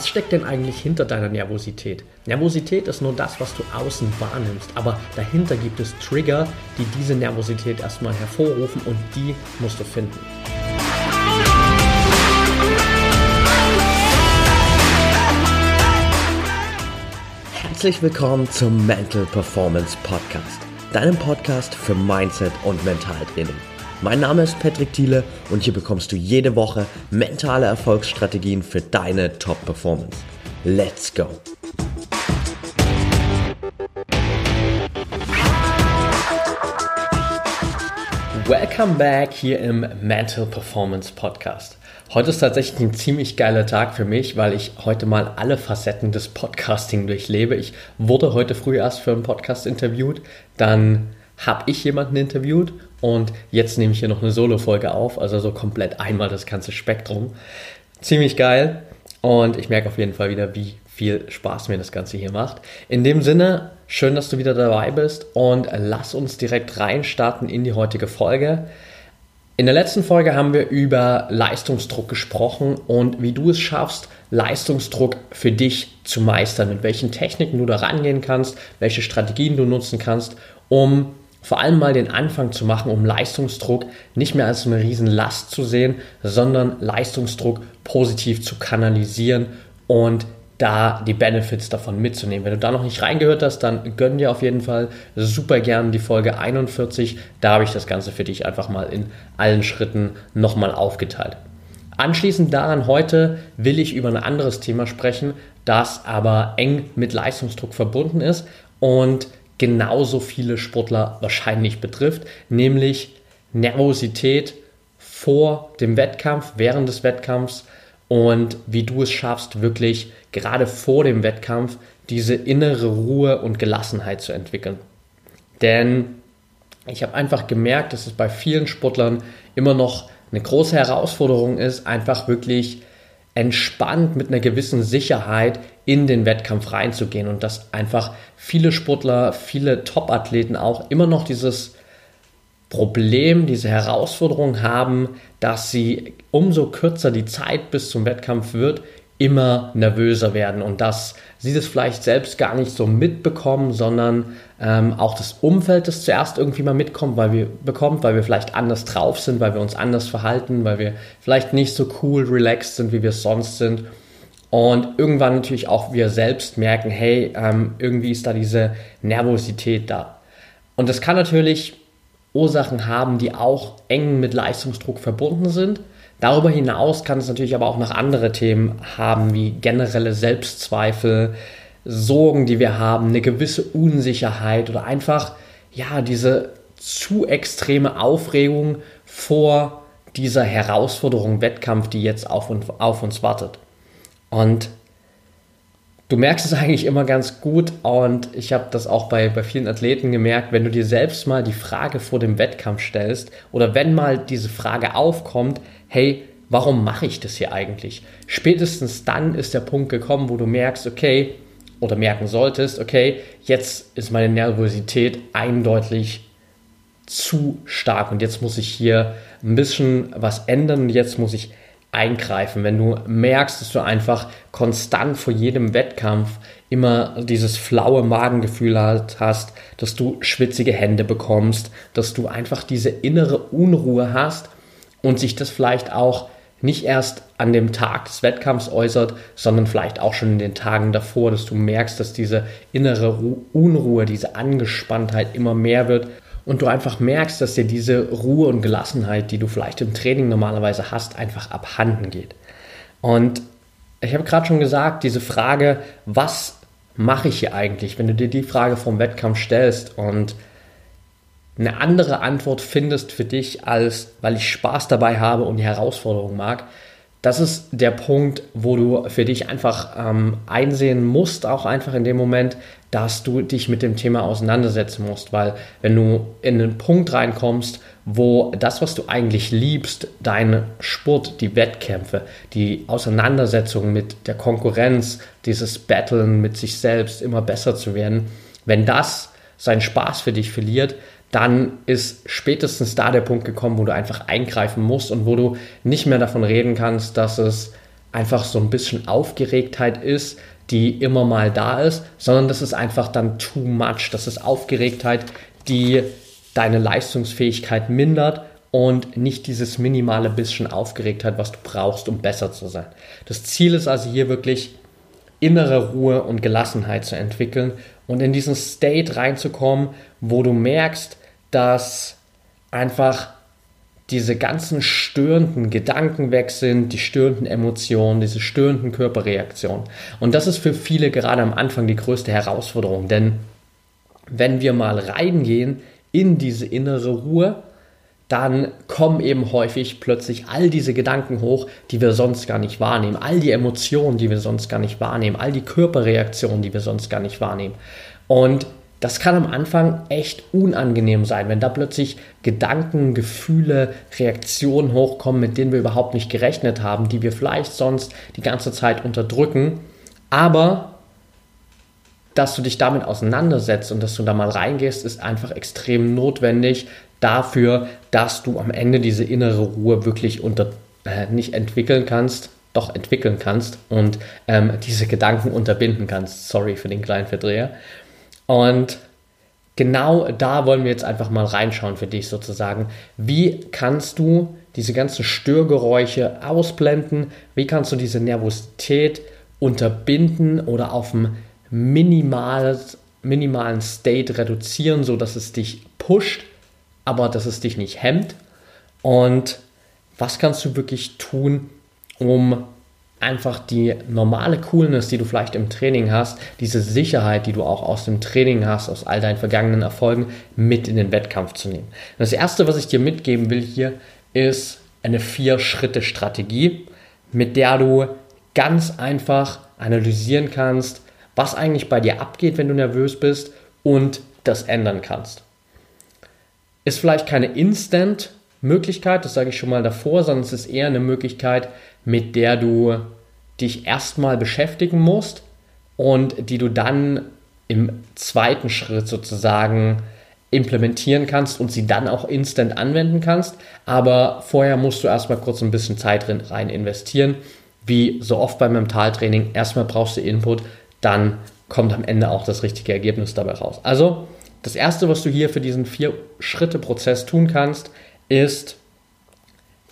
Was steckt denn eigentlich hinter deiner Nervosität? Nervosität ist nur das, was du außen wahrnimmst, aber dahinter gibt es Trigger, die diese Nervosität erstmal hervorrufen und die musst du finden. Herzlich willkommen zum Mental Performance Podcast, deinem Podcast für Mindset und Mentaltraining. Mein Name ist Patrick Thiele und hier bekommst du jede Woche mentale Erfolgsstrategien für deine Top-Performance. Let's go! Welcome back hier im Mental Performance Podcast. Heute ist tatsächlich ein ziemlich geiler Tag für mich, weil ich heute mal alle Facetten des Podcasting durchlebe. Ich wurde heute früh erst für einen Podcast interviewt, dann habe ich jemanden interviewt und jetzt nehme ich hier noch eine Solo-Folge auf, also so komplett einmal das ganze Spektrum. Ziemlich geil und ich merke auf jeden Fall wieder, wie viel Spaß mir das Ganze hier macht. In dem Sinne, schön, dass du wieder dabei bist und lass uns direkt reinstarten in die heutige Folge. In der letzten Folge haben wir über Leistungsdruck gesprochen und wie du es schaffst, Leistungsdruck für dich zu meistern, mit welchen Techniken du da rangehen kannst, welche Strategien du nutzen kannst, um vor allem mal den Anfang zu machen, um Leistungsdruck nicht mehr als eine Riesenlast zu sehen, sondern Leistungsdruck positiv zu kanalisieren und da die Benefits davon mitzunehmen. Wenn du da noch nicht reingehört hast, dann gönn dir auf jeden Fall super gern die Folge 41. Da habe ich das Ganze für dich einfach mal in allen Schritten nochmal aufgeteilt. Anschließend daran heute will ich über ein anderes Thema sprechen, das aber eng mit Leistungsdruck verbunden ist und genauso viele Sportler wahrscheinlich betrifft, nämlich Nervosität vor dem Wettkampf, während des Wettkampfs und wie du es schaffst, wirklich gerade vor dem Wettkampf diese innere Ruhe und Gelassenheit zu entwickeln. Denn ich habe einfach gemerkt, dass es bei vielen Sportlern immer noch eine große Herausforderung ist, einfach wirklich entspannt mit einer gewissen Sicherheit in den Wettkampf reinzugehen und dass einfach viele Sportler, viele Top-Athleten auch immer noch dieses Problem, diese Herausforderung haben, dass sie umso kürzer die Zeit bis zum Wettkampf wird, immer nervöser werden und dass sie das vielleicht selbst gar nicht so mitbekommen, sondern ähm, auch das Umfeld das zuerst irgendwie mal mitkommt, weil wir bekommt, weil wir vielleicht anders drauf sind, weil wir uns anders verhalten, weil wir vielleicht nicht so cool, relaxed sind, wie wir es sonst sind. Und irgendwann natürlich auch wir selbst merken, hey, ähm, irgendwie ist da diese Nervosität da. Und das kann natürlich Ursachen haben, die auch eng mit Leistungsdruck verbunden sind. Darüber hinaus kann es natürlich aber auch noch andere Themen haben, wie generelle Selbstzweifel, Sorgen, die wir haben, eine gewisse Unsicherheit oder einfach, ja, diese zu extreme Aufregung vor dieser Herausforderung Wettkampf, die jetzt auf, und, auf uns wartet. Und du merkst es eigentlich immer ganz gut und ich habe das auch bei, bei vielen Athleten gemerkt, wenn du dir selbst mal die Frage vor dem Wettkampf stellst oder wenn mal diese Frage aufkommt, hey, warum mache ich das hier eigentlich? Spätestens dann ist der Punkt gekommen, wo du merkst, okay, oder merken solltest, okay, jetzt ist meine Nervosität eindeutig zu stark und jetzt muss ich hier ein bisschen was ändern und jetzt muss ich eingreifen. Wenn du merkst, dass du einfach konstant vor jedem Wettkampf immer dieses flaue Magengefühl hast, dass du schwitzige Hände bekommst, dass du einfach diese innere Unruhe hast und sich das vielleicht auch nicht erst an dem Tag des Wettkampfs äußert, sondern vielleicht auch schon in den Tagen davor, dass du merkst, dass diese innere Unruhe, diese Angespanntheit immer mehr wird und du einfach merkst, dass dir diese Ruhe und Gelassenheit, die du vielleicht im Training normalerweise hast, einfach abhanden geht. Und ich habe gerade schon gesagt, diese Frage, was mache ich hier eigentlich, wenn du dir die Frage vom Wettkampf stellst und eine andere Antwort findest für dich, als weil ich Spaß dabei habe und die Herausforderung mag, das ist der Punkt, wo du für dich einfach ähm, einsehen musst, auch einfach in dem Moment, dass du dich mit dem Thema auseinandersetzen musst, weil wenn du in einen Punkt reinkommst, wo das, was du eigentlich liebst, dein Sport, die Wettkämpfe, die Auseinandersetzung mit der Konkurrenz, dieses Battlen mit sich selbst, immer besser zu werden, wenn das seinen Spaß für dich verliert, dann ist spätestens da der Punkt gekommen, wo du einfach eingreifen musst und wo du nicht mehr davon reden kannst, dass es einfach so ein bisschen Aufgeregtheit ist, die immer mal da ist, sondern das ist einfach dann too much. Das ist Aufgeregtheit, die deine Leistungsfähigkeit mindert und nicht dieses minimale bisschen Aufgeregtheit, was du brauchst, um besser zu sein. Das Ziel ist also hier wirklich innere Ruhe und Gelassenheit zu entwickeln und in diesen State reinzukommen, wo du merkst, dass einfach diese ganzen störenden Gedanken weg sind, die störenden Emotionen, diese störenden Körperreaktionen. Und das ist für viele gerade am Anfang die größte Herausforderung, denn wenn wir mal reingehen in diese innere Ruhe, dann kommen eben häufig plötzlich all diese Gedanken hoch, die wir sonst gar nicht wahrnehmen, all die Emotionen, die wir sonst gar nicht wahrnehmen, all die Körperreaktionen, die wir sonst gar nicht wahrnehmen. Und das kann am Anfang echt unangenehm sein, wenn da plötzlich Gedanken, Gefühle, Reaktionen hochkommen, mit denen wir überhaupt nicht gerechnet haben, die wir vielleicht sonst die ganze Zeit unterdrücken. Aber dass du dich damit auseinandersetzt und dass du da mal reingehst, ist einfach extrem notwendig dafür, dass du am Ende diese innere Ruhe wirklich unter, äh, nicht entwickeln kannst, doch entwickeln kannst und ähm, diese Gedanken unterbinden kannst. Sorry für den kleinen Verdreher. Und genau da wollen wir jetzt einfach mal reinschauen für dich sozusagen. Wie kannst du diese ganzen Störgeräusche ausblenden? Wie kannst du diese Nervosität unterbinden oder auf ein minimales, minimalen State reduzieren, sodass es dich pusht, aber dass es dich nicht hemmt? Und was kannst du wirklich tun, um einfach die normale Coolness, die du vielleicht im Training hast, diese Sicherheit, die du auch aus dem Training hast, aus all deinen vergangenen Erfolgen, mit in den Wettkampf zu nehmen. Das erste, was ich dir mitgeben will hier, ist eine Vier-Schritte-Strategie, mit der du ganz einfach analysieren kannst, was eigentlich bei dir abgeht, wenn du nervös bist und das ändern kannst. Ist vielleicht keine Instant-Möglichkeit, das sage ich schon mal davor, sondern es ist eher eine Möglichkeit, mit der du dich erstmal beschäftigen musst und die du dann im zweiten Schritt sozusagen implementieren kannst und sie dann auch instant anwenden kannst. Aber vorher musst du erstmal kurz ein bisschen Zeit rein investieren. Wie so oft beim Mentaltraining, erstmal brauchst du Input, dann kommt am Ende auch das richtige Ergebnis dabei raus. Also, das erste, was du hier für diesen Vier-Schritte-Prozess tun kannst, ist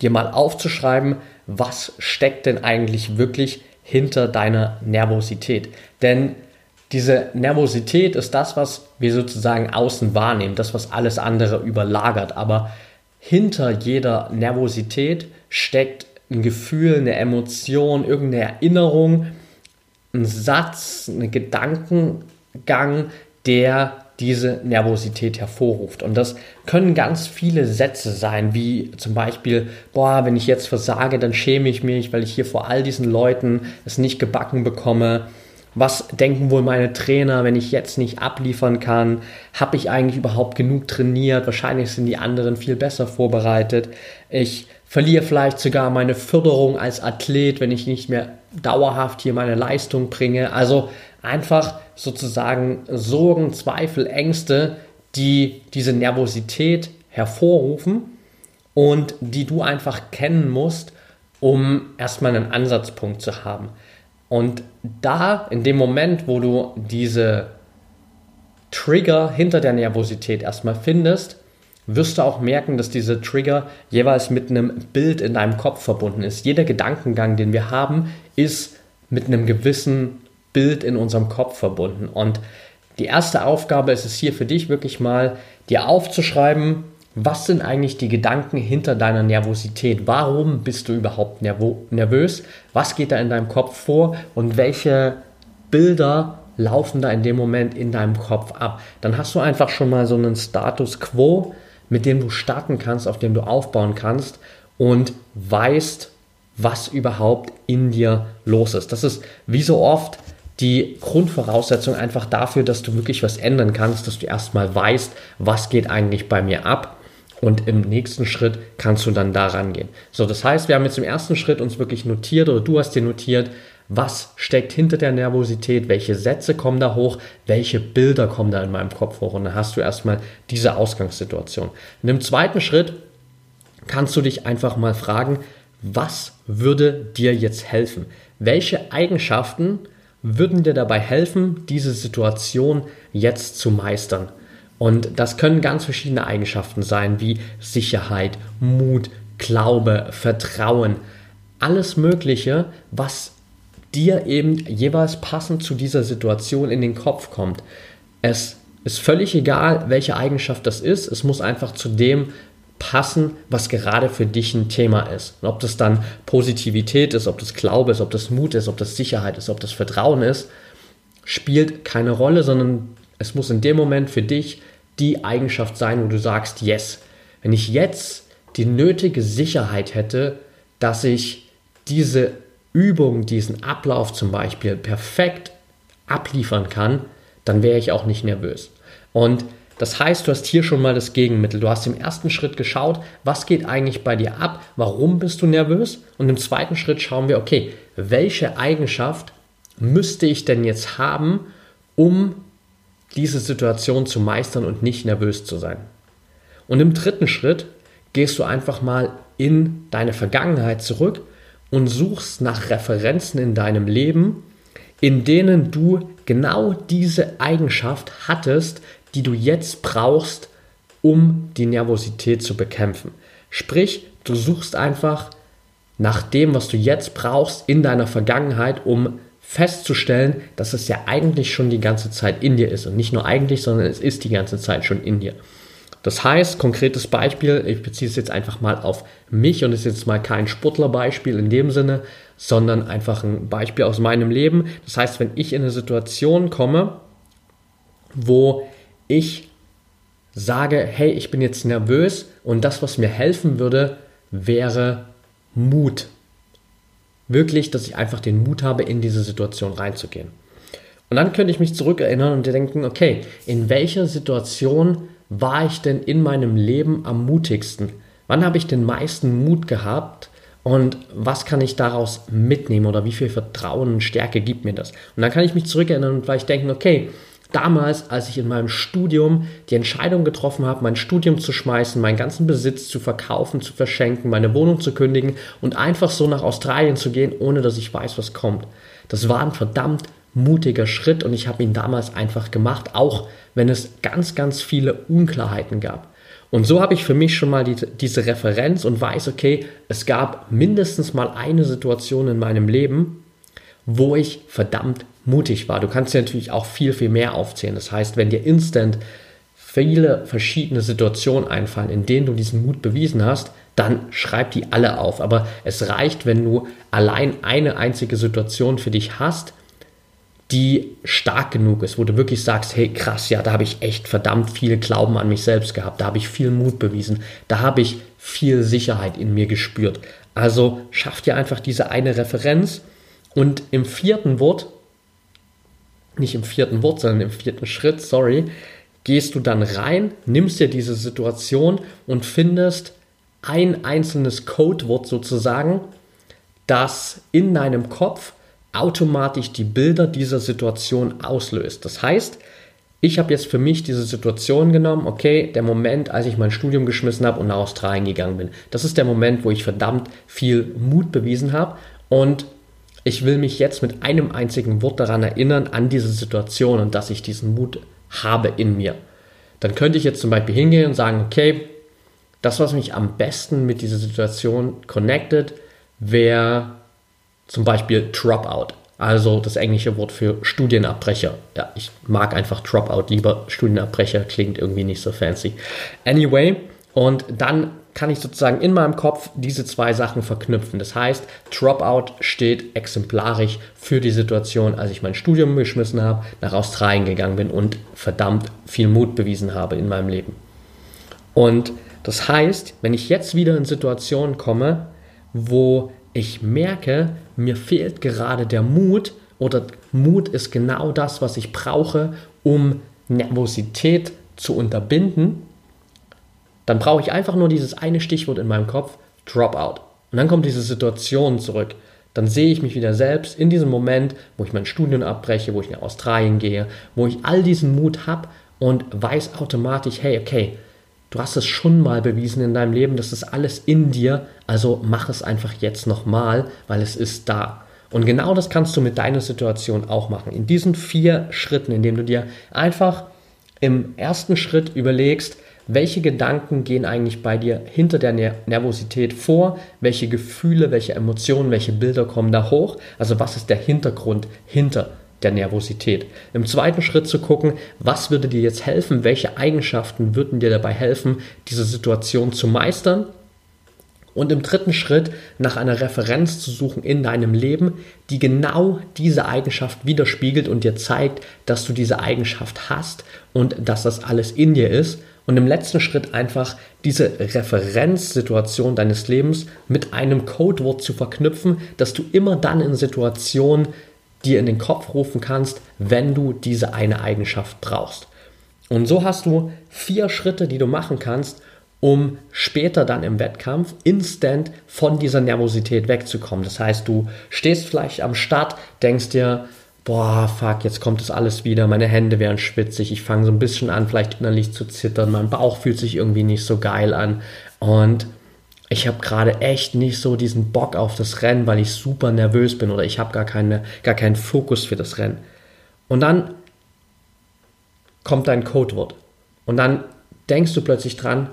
dir mal aufzuschreiben, was steckt denn eigentlich wirklich hinter deiner Nervosität. Denn diese Nervosität ist das, was wir sozusagen außen wahrnehmen, das, was alles andere überlagert. Aber hinter jeder Nervosität steckt ein Gefühl, eine Emotion, irgendeine Erinnerung, ein Satz, ein Gedankengang, der diese Nervosität hervorruft. Und das können ganz viele Sätze sein, wie zum Beispiel, boah, wenn ich jetzt versage, dann schäme ich mich, weil ich hier vor all diesen Leuten es nicht gebacken bekomme. Was denken wohl meine Trainer, wenn ich jetzt nicht abliefern kann? Habe ich eigentlich überhaupt genug trainiert? Wahrscheinlich sind die anderen viel besser vorbereitet. Ich verliere vielleicht sogar meine Förderung als Athlet, wenn ich nicht mehr dauerhaft hier meine Leistung bringe. Also einfach sozusagen Sorgen, Zweifel, Ängste, die diese Nervosität hervorrufen und die du einfach kennen musst, um erstmal einen Ansatzpunkt zu haben. Und da, in dem Moment, wo du diese Trigger hinter der Nervosität erstmal findest, wirst du auch merken, dass diese Trigger jeweils mit einem Bild in deinem Kopf verbunden ist. Jeder Gedankengang, den wir haben, ist mit einem gewissen Bild in unserem Kopf verbunden. Und die erste Aufgabe ist es hier für dich wirklich mal, dir aufzuschreiben, was sind eigentlich die Gedanken hinter deiner Nervosität? Warum bist du überhaupt nervös? Was geht da in deinem Kopf vor? Und welche Bilder laufen da in dem Moment in deinem Kopf ab? Dann hast du einfach schon mal so einen Status quo, mit dem du starten kannst, auf dem du aufbauen kannst und weißt, was überhaupt in dir los ist. Das ist wie so oft die Grundvoraussetzung einfach dafür, dass du wirklich was ändern kannst, dass du erstmal weißt, was geht eigentlich bei mir ab und im nächsten Schritt kannst du dann da rangehen. So, das heißt, wir haben jetzt im ersten Schritt uns wirklich notiert oder du hast dir notiert, was steckt hinter der Nervosität, welche Sätze kommen da hoch, welche Bilder kommen da in meinem Kopf hoch und dann hast du erstmal diese Ausgangssituation. Und im zweiten Schritt kannst du dich einfach mal fragen, was würde dir jetzt helfen? Welche Eigenschaften würden dir dabei helfen, diese Situation jetzt zu meistern? Und das können ganz verschiedene Eigenschaften sein, wie Sicherheit, Mut, Glaube, Vertrauen, alles Mögliche, was dir eben jeweils passend zu dieser Situation in den Kopf kommt. Es ist völlig egal, welche Eigenschaft das ist. Es muss einfach zu dem passen, was gerade für dich ein Thema ist. Und ob das dann Positivität ist, ob das Glaube ist, ob das Mut ist, ob das Sicherheit ist, ob das Vertrauen ist, spielt keine Rolle, sondern es muss in dem Moment für dich die Eigenschaft sein, wo du sagst, yes, wenn ich jetzt die nötige Sicherheit hätte, dass ich diese Übung, diesen Ablauf zum Beispiel perfekt abliefern kann, dann wäre ich auch nicht nervös. Und das heißt, du hast hier schon mal das Gegenmittel. Du hast im ersten Schritt geschaut, was geht eigentlich bei dir ab, warum bist du nervös? Und im zweiten Schritt schauen wir, okay, welche Eigenschaft müsste ich denn jetzt haben, um diese Situation zu meistern und nicht nervös zu sein? Und im dritten Schritt gehst du einfach mal in deine Vergangenheit zurück und suchst nach Referenzen in deinem Leben, in denen du genau diese Eigenschaft hattest, die du jetzt brauchst, um die Nervosität zu bekämpfen. Sprich, du suchst einfach nach dem, was du jetzt brauchst in deiner Vergangenheit, um festzustellen, dass es ja eigentlich schon die ganze Zeit in dir ist. Und nicht nur eigentlich, sondern es ist die ganze Zeit schon in dir. Das heißt, konkretes Beispiel, ich beziehe es jetzt einfach mal auf mich und es ist jetzt mal kein Sportlerbeispiel in dem Sinne, sondern einfach ein Beispiel aus meinem Leben. Das heißt, wenn ich in eine Situation komme, wo ich sage, hey, ich bin jetzt nervös und das, was mir helfen würde, wäre Mut. Wirklich, dass ich einfach den Mut habe, in diese Situation reinzugehen. Und dann könnte ich mich zurückerinnern und denken, okay, in welcher Situation war ich denn in meinem Leben am mutigsten? Wann habe ich den meisten Mut gehabt? Und was kann ich daraus mitnehmen oder wie viel Vertrauen und Stärke gibt mir das? Und dann kann ich mich zurückerinnern und vielleicht denken, okay, damals, als ich in meinem Studium die Entscheidung getroffen habe, mein Studium zu schmeißen, meinen ganzen Besitz zu verkaufen, zu verschenken, meine Wohnung zu kündigen und einfach so nach Australien zu gehen, ohne dass ich weiß, was kommt. Das war ein verdammt mutiger Schritt und ich habe ihn damals einfach gemacht, auch wenn es ganz, ganz viele Unklarheiten gab. Und so habe ich für mich schon mal die, diese Referenz und weiß, okay, es gab mindestens mal eine Situation in meinem Leben, wo ich verdammt mutig war. Du kannst dir natürlich auch viel, viel mehr aufzählen. Das heißt, wenn dir instant viele verschiedene Situationen einfallen, in denen du diesen Mut bewiesen hast, dann schreib die alle auf. Aber es reicht, wenn du allein eine einzige Situation für dich hast, die stark genug ist, wo du wirklich sagst, hey krass, ja, da habe ich echt verdammt viel Glauben an mich selbst gehabt, da habe ich viel Mut bewiesen, da habe ich viel Sicherheit in mir gespürt. Also schaff dir einfach diese eine Referenz und im vierten Wort, nicht im vierten Wort, sondern im vierten Schritt, sorry, gehst du dann rein, nimmst dir diese Situation und findest ein einzelnes Codewort sozusagen, das in deinem Kopf automatisch die Bilder dieser Situation auslöst. Das heißt, ich habe jetzt für mich diese Situation genommen, okay, der Moment, als ich mein Studium geschmissen habe und nach Australien gegangen bin. Das ist der Moment, wo ich verdammt viel Mut bewiesen habe und ich will mich jetzt mit einem einzigen Wort daran erinnern, an diese Situation und dass ich diesen Mut habe in mir. Dann könnte ich jetzt zum Beispiel hingehen und sagen, okay, das, was mich am besten mit dieser Situation connected, wäre zum Beispiel Dropout, also das englische Wort für Studienabbrecher. Ja, ich mag einfach Dropout lieber. Studienabbrecher klingt irgendwie nicht so fancy. Anyway, und dann kann ich sozusagen in meinem Kopf diese zwei Sachen verknüpfen. Das heißt, Dropout steht exemplarisch für die Situation, als ich mein Studium geschmissen habe, nach Australien gegangen bin und verdammt viel Mut bewiesen habe in meinem Leben. Und das heißt, wenn ich jetzt wieder in Situationen komme, wo ich merke, mir fehlt gerade der Mut oder Mut ist genau das, was ich brauche, um Nervosität zu unterbinden, dann brauche ich einfach nur dieses eine Stichwort in meinem Kopf, Dropout. Und dann kommt diese Situation zurück. Dann sehe ich mich wieder selbst in diesem Moment, wo ich mein Studium abbreche, wo ich nach Australien gehe, wo ich all diesen Mut habe und weiß automatisch, hey, okay, du hast es schon mal bewiesen in deinem Leben, das ist alles in dir, also mach es einfach jetzt nochmal, weil es ist da. Und genau das kannst du mit deiner Situation auch machen. In diesen vier Schritten, indem du dir einfach im ersten Schritt überlegst, welche Gedanken gehen eigentlich bei dir hinter der Nervosität vor, welche Gefühle, welche Emotionen, welche Bilder kommen da hoch, also was ist der Hintergrund hinter der Nervosität. Im zweiten Schritt zu gucken, was würde dir jetzt helfen, welche Eigenschaften würden dir dabei helfen, diese Situation zu meistern. Und im dritten Schritt nach einer Referenz zu suchen in deinem Leben, die genau diese Eigenschaft widerspiegelt und dir zeigt, dass du diese Eigenschaft hast und dass das alles in dir ist. Und im letzten Schritt einfach diese Referenzsituation deines Lebens mit einem Codewort zu verknüpfen, dass du immer dann in Situationen dir in den Kopf rufen kannst, wenn du diese eine Eigenschaft brauchst. Und so hast du vier Schritte, die du machen kannst, um später dann im Wettkampf instant von dieser Nervosität wegzukommen. Das heißt, du stehst vielleicht am Start, denkst dir, boah, fuck, jetzt kommt das alles wieder, meine Hände werden schwitzig, ich fange so ein bisschen an, vielleicht innerlich zu zittern, mein Bauch fühlt sich irgendwie nicht so geil an und ich habe gerade echt nicht so diesen Bock auf das Rennen, weil ich super nervös bin oder ich habe gar, keine, gar keinen Fokus für das Rennen. Und dann kommt dein Codewort. Und dann denkst du plötzlich dran,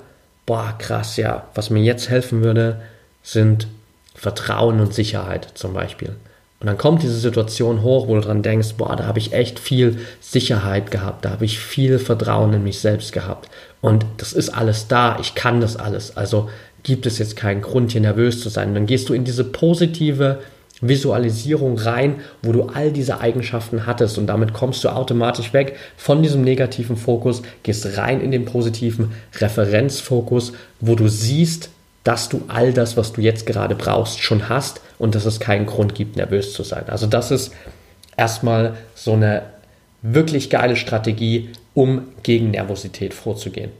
boah, krass, ja, was mir jetzt helfen würde, sind Vertrauen und Sicherheit zum Beispiel. Und dann kommt diese Situation hoch, wo du dran denkst, boah, da habe ich echt viel Sicherheit gehabt, da habe ich viel Vertrauen in mich selbst gehabt. Und das ist alles da, ich kann das alles. Also gibt es jetzt keinen Grund, hier nervös zu sein. dann gehst du in diese positive Visualisierung rein, wo du all diese Eigenschaften hattest und damit kommst du automatisch weg von diesem negativen Fokus, gehst rein in den positiven Referenzfokus, wo du siehst, dass du all das, was du jetzt gerade brauchst, schon hast und dass es keinen Grund gibt, nervös zu sein. Also das ist erstmal so eine wirklich geile Strategie, um gegen Nervosität vorzugehen.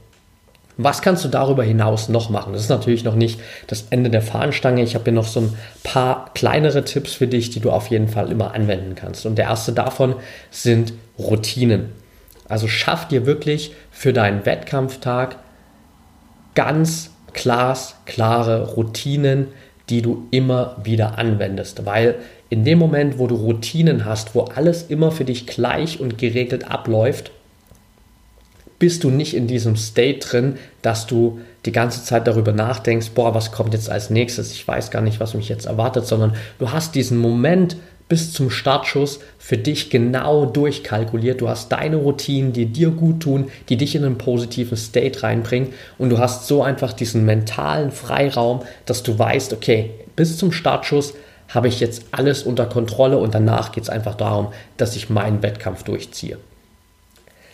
Was kannst du darüber hinaus noch machen? Das ist natürlich noch nicht das Ende der Fahnenstange. Ich habe hier noch so ein paar kleinere Tipps für dich, die du auf jeden Fall immer anwenden kannst. Und der erste davon sind Routinen. Also schaff dir wirklich für deinen Wettkampftag ganz klare Routinen, die du immer wieder anwendest. Weil in dem Moment, wo du Routinen hast, wo alles immer für dich gleich und geregelt abläuft, bist du nicht in diesem State drin, dass du die ganze Zeit darüber nachdenkst, boah, was kommt jetzt als nächstes? Ich weiß gar nicht, was mich jetzt erwartet, sondern du hast diesen Moment bis zum Startschuss für dich genau durchkalkuliert. Du hast deine Routinen, die dir gut tun, die dich in einen positiven State reinbringen und du hast so einfach diesen mentalen Freiraum, dass du weißt, okay, bis zum Startschuss habe ich jetzt alles unter Kontrolle und danach geht es einfach darum, dass ich meinen Wettkampf durchziehe.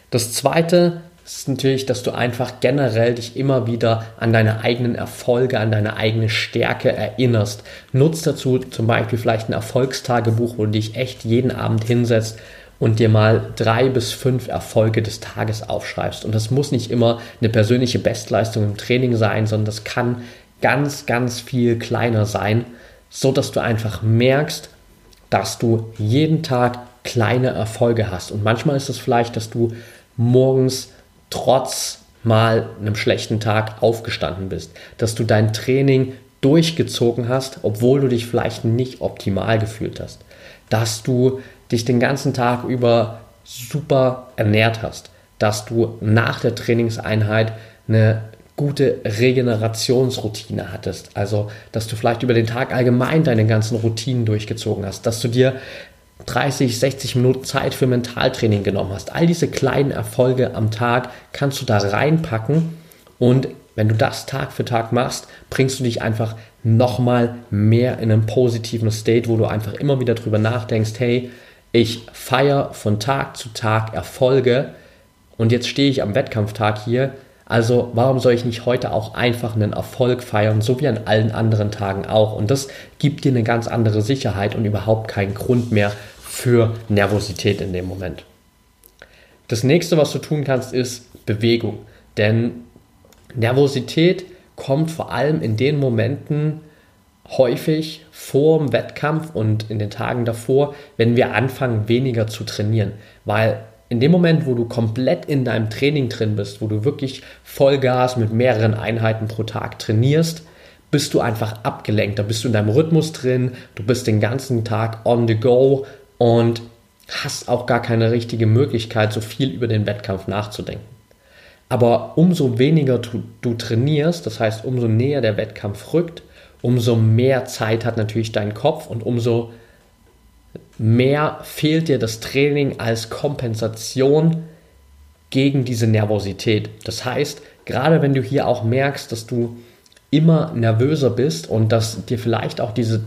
Das zweite ist natürlich, dass du einfach generell dich immer wieder an deine eigenen Erfolge, an deine eigene Stärke erinnerst. Nutz dazu zum Beispiel vielleicht ein Erfolgstagebuch, wo du dich echt jeden Abend hinsetzt und dir mal drei bis fünf Erfolge des Tages aufschreibst. Und das muss nicht immer eine persönliche Bestleistung im Training sein, sondern das kann ganz, ganz viel kleiner sein, so dass du einfach merkst, dass du jeden Tag kleine Erfolge hast. Und manchmal ist es vielleicht, dass du morgens trotz mal einem schlechten Tag aufgestanden bist, dass du dein Training durchgezogen hast, obwohl du dich vielleicht nicht optimal gefühlt hast, dass du dich den ganzen Tag über super ernährt hast, dass du nach der Trainingseinheit eine gute Regenerationsroutine hattest. Also, dass du vielleicht über den Tag allgemein deine ganzen Routinen durchgezogen hast, dass du dir 30, 60 Minuten Zeit für Mentaltraining genommen hast. All diese kleinen Erfolge am Tag kannst du da reinpacken und wenn du das Tag für Tag machst, bringst du dich einfach nochmal mehr in einen positiven State, wo du einfach immer wieder drüber nachdenkst, hey, ich feiere von Tag zu Tag Erfolge und jetzt stehe ich am Wettkampftag hier, also warum soll ich nicht heute auch einfach einen Erfolg feiern, so wie an allen anderen Tagen auch? Und das gibt dir eine ganz andere Sicherheit und überhaupt keinen Grund mehr für Nervosität in dem Moment. Das nächste, was du tun kannst, ist Bewegung. Denn Nervosität kommt vor allem in den Momenten häufig vor dem Wettkampf und in den Tagen davor, wenn wir anfangen, weniger zu trainieren. Weil in dem Moment, wo du komplett in deinem Training drin bist, wo du wirklich Vollgas mit mehreren Einheiten pro Tag trainierst, bist du einfach abgelenkt. Da bist du in deinem Rhythmus drin, du bist den ganzen Tag on the go und hast auch gar keine richtige Möglichkeit, so viel über den Wettkampf nachzudenken. Aber umso weniger du, du trainierst, das heißt, umso näher der Wettkampf rückt, umso mehr Zeit hat natürlich dein Kopf und umso mehr fehlt dir das Training als Kompensation gegen diese Nervosität. Das heißt, gerade wenn du hier auch merkst, dass du immer nervöser bist und dass dir vielleicht auch diese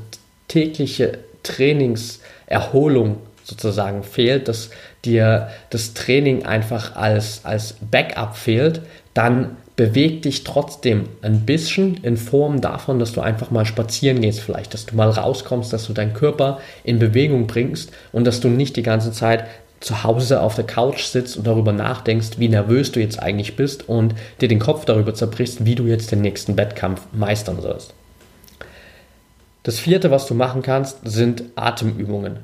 tägliche Trainingserholung sozusagen fehlt, dass dir das Training einfach als, als Backup fehlt, dann beweg dich trotzdem ein bisschen in Form davon, dass du einfach mal spazieren gehst, vielleicht, dass du mal rauskommst, dass du deinen Körper in Bewegung bringst und dass du nicht die ganze Zeit zu Hause auf der Couch sitzt und darüber nachdenkst, wie nervös du jetzt eigentlich bist und dir den Kopf darüber zerbrichst, wie du jetzt den nächsten Wettkampf meistern sollst. Das vierte, was du machen kannst, sind Atemübungen.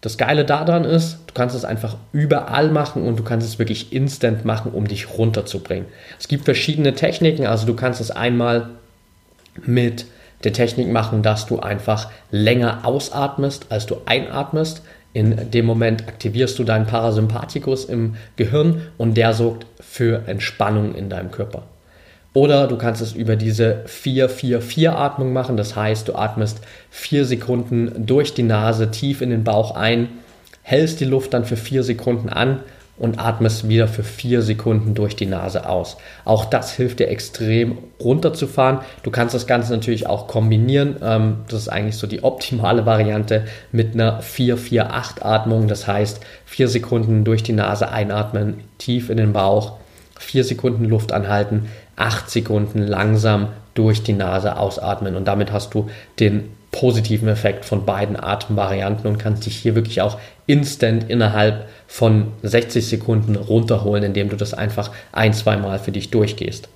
Das Geile daran ist, du kannst es einfach überall machen und du kannst es wirklich instant machen, um dich runterzubringen. Es gibt verschiedene Techniken, also du kannst es einmal mit der Technik machen, dass du einfach länger ausatmest, als du einatmest. In dem Moment aktivierst du deinen Parasympathikus im Gehirn und der sorgt für Entspannung in deinem Körper. Oder du kannst es über diese 4-4-4-Atmung machen. Das heißt, du atmest 4 Sekunden durch die Nase tief in den Bauch ein, hältst die Luft dann für 4 Sekunden an und atmest wieder für 4 Sekunden durch die Nase aus. Auch das hilft dir extrem runterzufahren. Du kannst das Ganze natürlich auch kombinieren. Ähm, das ist eigentlich so die optimale Variante mit einer 4-4-8-Atmung. Das heißt, 4 Sekunden durch die Nase einatmen, tief in den Bauch, 4 Sekunden Luft anhalten, 8 Sekunden langsam durch die Nase ausatmen und damit hast du den positiven Effekt von beiden Atemvarianten und kannst dich hier wirklich auch instant innerhalb von 60 Sekunden runterholen, indem du das einfach ein, zwei Mal für dich durchgehst.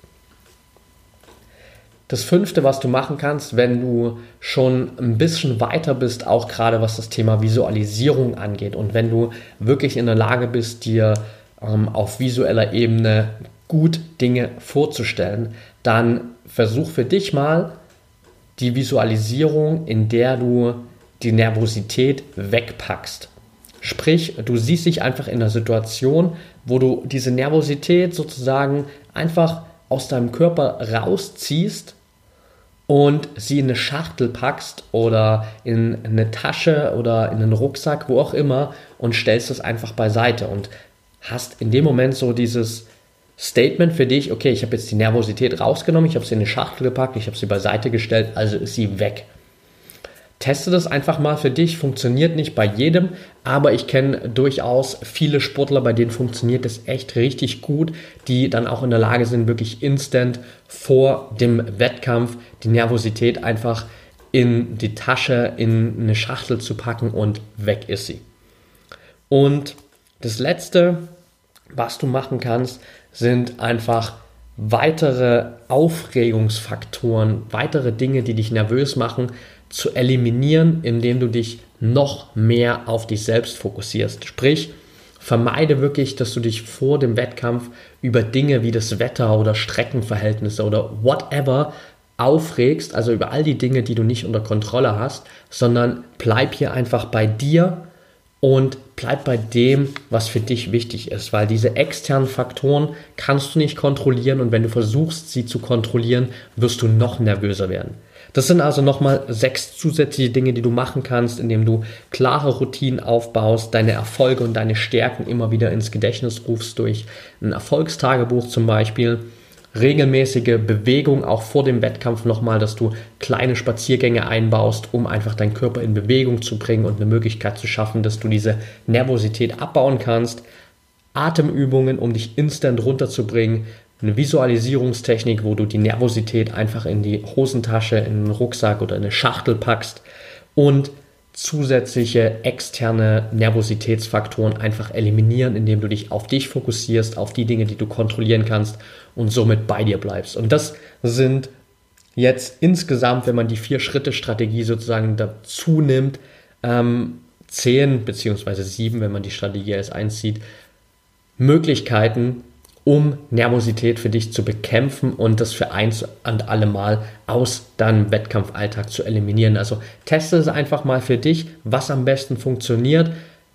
Das fünfte, was du machen kannst, wenn du schon ein bisschen weiter bist, auch gerade was das Thema Visualisierung angeht und wenn du wirklich in der Lage bist, dir ähm, auf visueller Ebene gut Dinge vorzustellen, dann versuch für dich mal die Visualisierung, in der du die Nervosität wegpackst. Sprich, du siehst dich einfach in einer Situation, wo du diese Nervosität sozusagen einfach aus deinem Körper rausziehst und sie in eine Schachtel packst oder in eine Tasche oder in einen Rucksack, wo auch immer und stellst das einfach beiseite und hast in dem Moment so dieses Statement für dich, okay, ich habe jetzt die Nervosität rausgenommen, ich habe sie in eine Schachtel gepackt, ich habe sie beiseite gestellt, also ist sie weg. Teste das einfach mal für dich, funktioniert nicht bei jedem, aber ich kenne durchaus viele Sportler, bei denen funktioniert das echt richtig gut, die dann auch in der Lage sind, wirklich instant vor dem Wettkampf die Nervosität einfach in die Tasche, in eine Schachtel zu packen und weg ist sie. Und das letzte, was du machen kannst, sind einfach weitere Aufregungsfaktoren, weitere Dinge, die dich nervös machen, zu eliminieren, indem du dich noch mehr auf dich selbst fokussierst. Sprich, vermeide wirklich, dass du dich vor dem Wettkampf über Dinge wie das Wetter oder Streckenverhältnisse oder whatever aufregst, also über all die Dinge, die du nicht unter Kontrolle hast, sondern bleib hier einfach bei dir und bleib bei dem, was für dich wichtig ist, weil diese externen Faktoren kannst du nicht kontrollieren und wenn du versuchst, sie zu kontrollieren, wirst du noch nervöser werden. Das sind also nochmal sechs zusätzliche Dinge, die du machen kannst, indem du klare Routinen aufbaust, deine Erfolge und deine Stärken immer wieder ins Gedächtnis rufst durch ein Erfolgstagebuch zum Beispiel regelmäßige Bewegung auch vor dem Wettkampf nochmal, dass du kleine Spaziergänge einbaust, um einfach deinen Körper in Bewegung zu bringen und eine Möglichkeit zu schaffen, dass du diese Nervosität abbauen kannst. Atemübungen, um dich instant runterzubringen. Eine Visualisierungstechnik, wo du die Nervosität einfach in die Hosentasche, in den Rucksack oder in eine Schachtel packst. Und zusätzliche externe Nervositätsfaktoren einfach eliminieren, indem du dich auf dich fokussierst, auf die Dinge, die du kontrollieren kannst und somit bei dir bleibst. Und das sind jetzt insgesamt, wenn man die Vier-Schritte-Strategie sozusagen dazu nimmt, ähm, zehn beziehungsweise sieben, wenn man die Strategie als eins sieht, Möglichkeiten, um Nervosität für dich zu bekämpfen und das für eins und alle Mal aus deinem Wettkampfalltag zu eliminieren. Also teste es einfach mal für dich, was am besten funktioniert.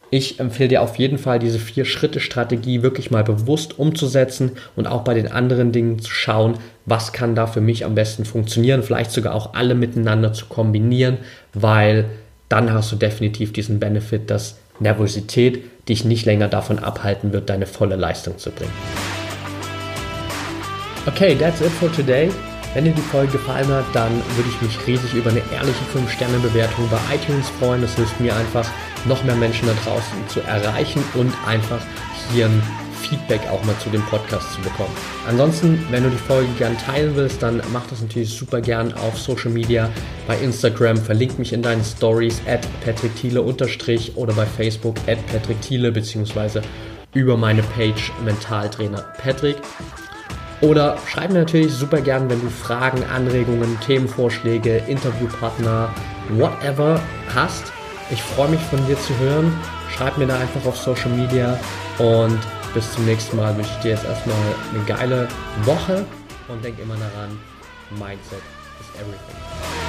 Ich empfehle dir auf jeden Fall, diese Vier-Schritte-Strategie wirklich mal bewusst umzusetzen und auch bei den anderen Dingen zu schauen, was kann da für mich am besten funktionieren, vielleicht sogar auch alle miteinander zu kombinieren, weil dann hast du definitiv diesen Benefit, dass Nervosität dich nicht länger davon abhalten wird, deine volle Leistung zu bringen. Okay, that's it for today. Wenn dir die Folge gefallen hat, dann würde ich mich riesig über eine ehrliche 5-Sterne-Bewertung bei iTunes freuen. Das hilft mir einfach, noch mehr Menschen da draußen zu erreichen und einfach hier ein Feedback auch mal zu dem Podcast zu bekommen. Ansonsten, wenn du die Folge gern teilen willst, dann mach das natürlich super gern auf Social Media, bei Instagram, verlink mich in deinen Stories at Patrick Thiele unterstrich oder bei Facebook at Patrick Thiele beziehungsweise über meine Page Mentaltrainer Patrick. Oder schreib mir natürlich super gern, wenn du Fragen, Anregungen, Themenvorschläge, Interviewpartner, whatever hast. Ich freue mich von dir zu hören. Schreib mir da einfach auf Social Media und bis zum nächsten Mal wünsche ich dir jetzt erstmal eine geile Woche und denk immer daran, Mindset is everything.